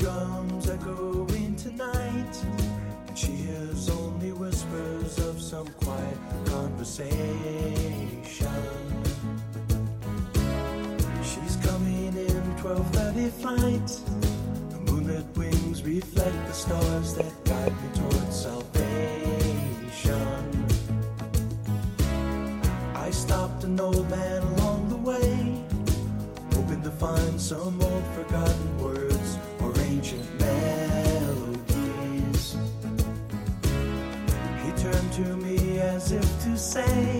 drums echoing tonight, and she hears only whispers of some quiet conversation. She's coming in 12:30 flight. Her moonlit wings reflect the stars that say,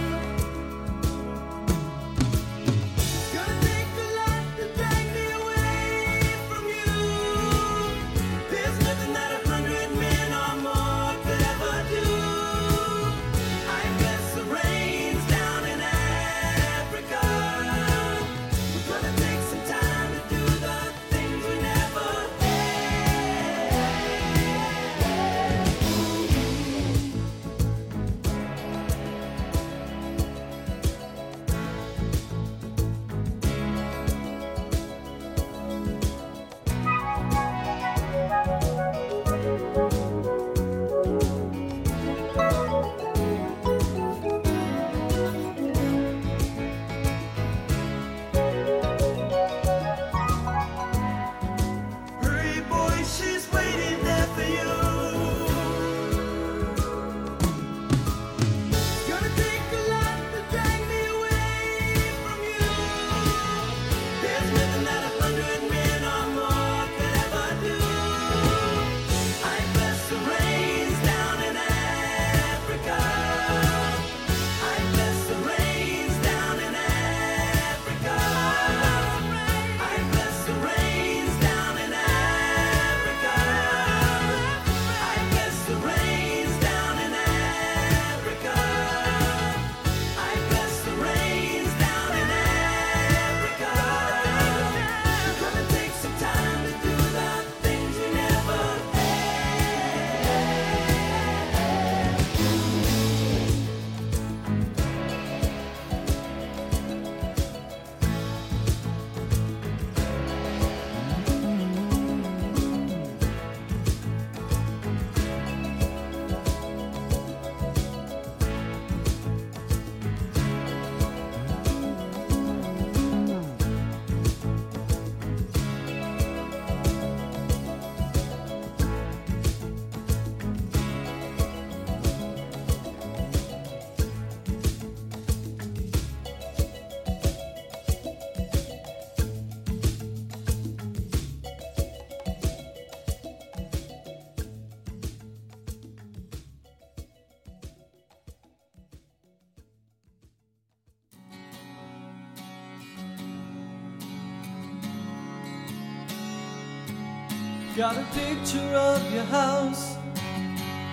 Got a picture of your house,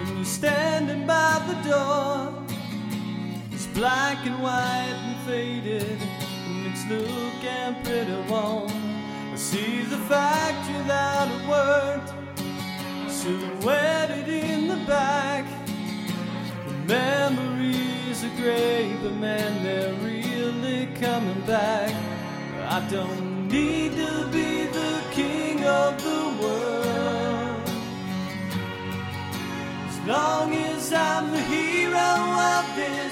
and you're standing by the door. It's black and white and faded, and it's looking pretty warm. I see the factory that I worked, silhouetted in the back. The memories are great, but man, they're really coming back. I don't need to be long as I'm the hero of this.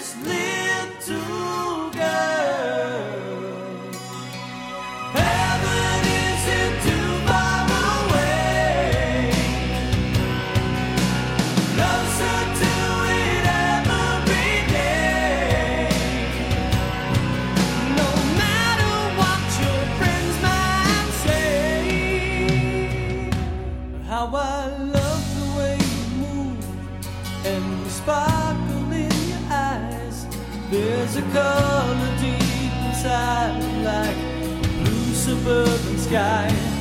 There's a color deep inside, like a blue suburban sky.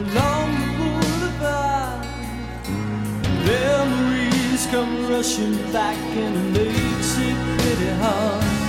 along the boulevard. Memories come rushing back and it makes it pretty hard.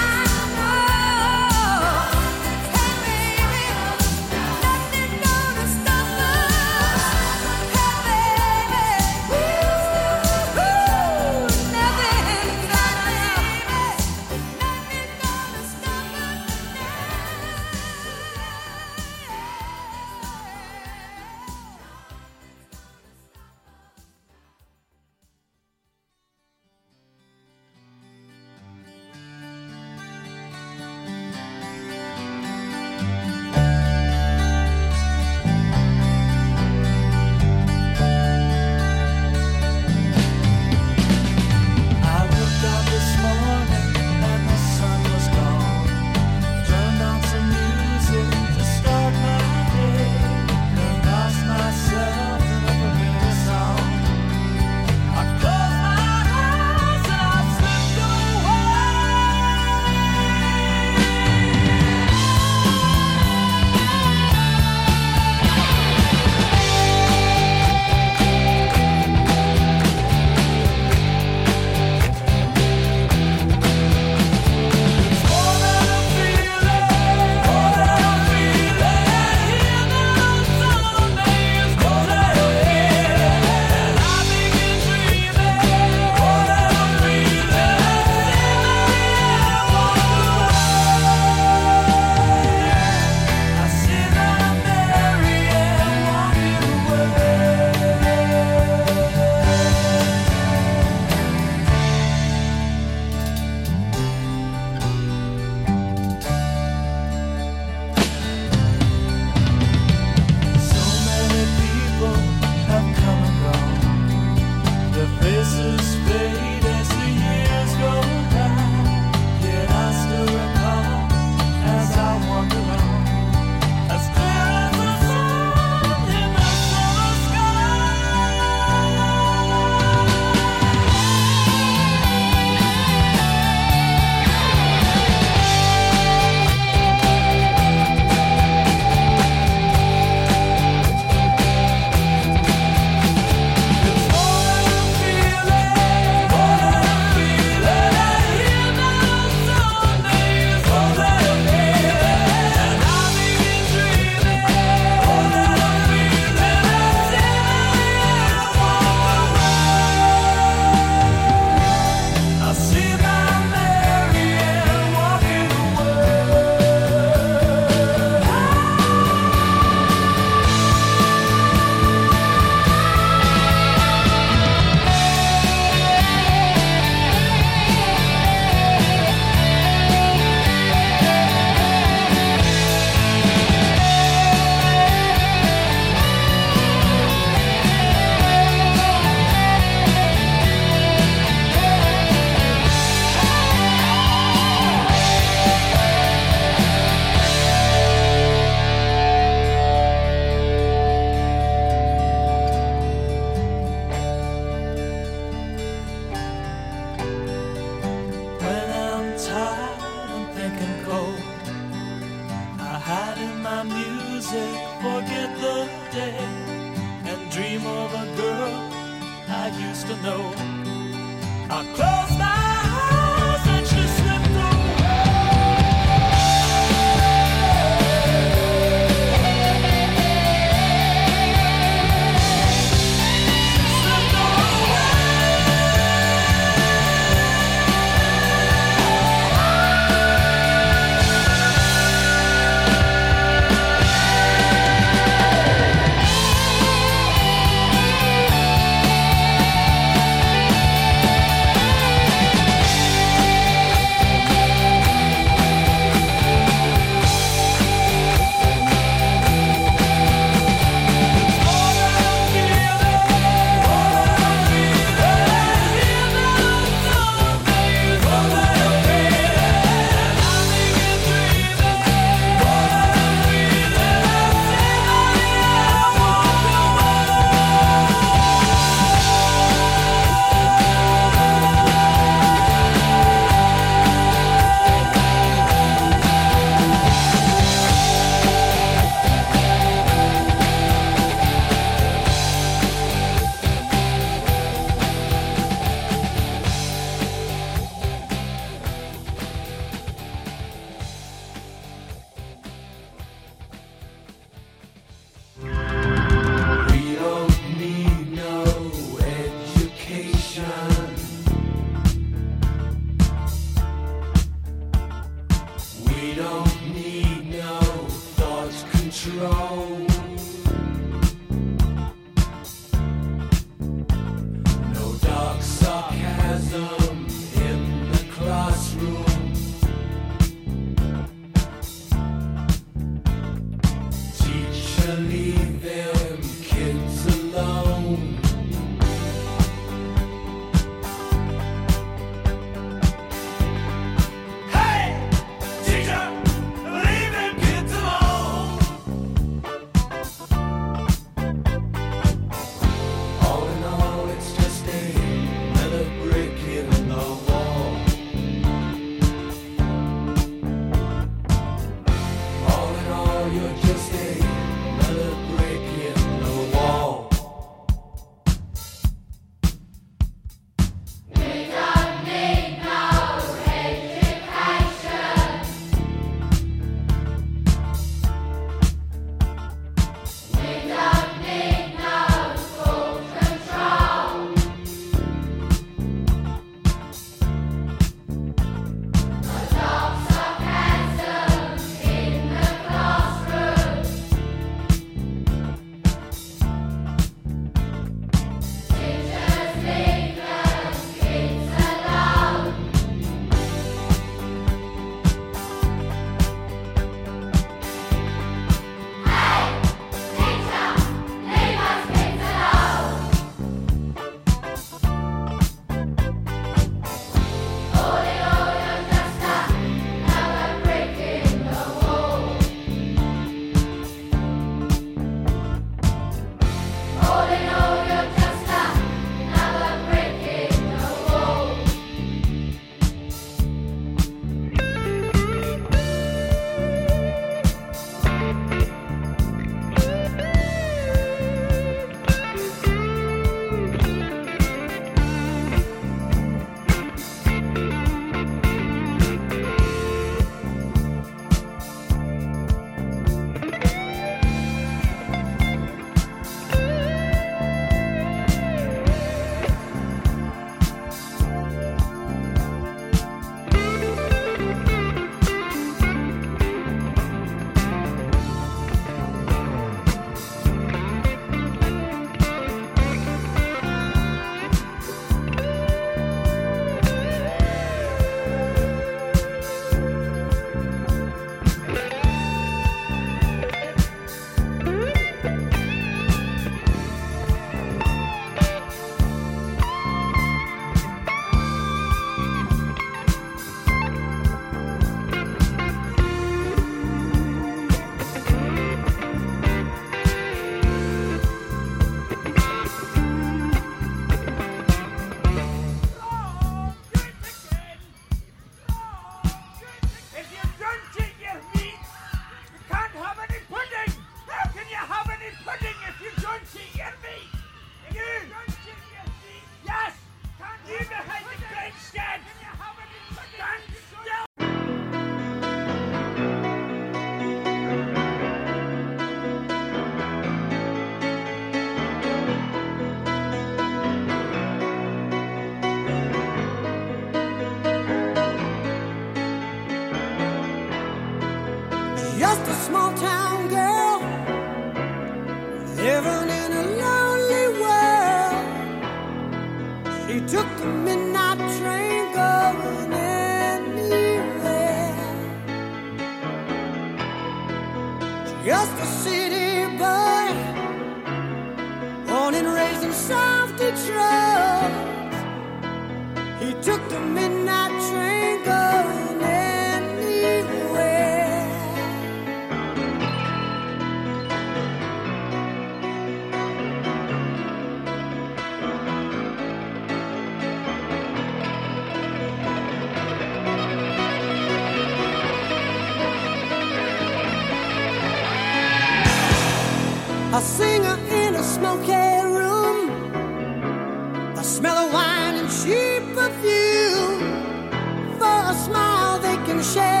Share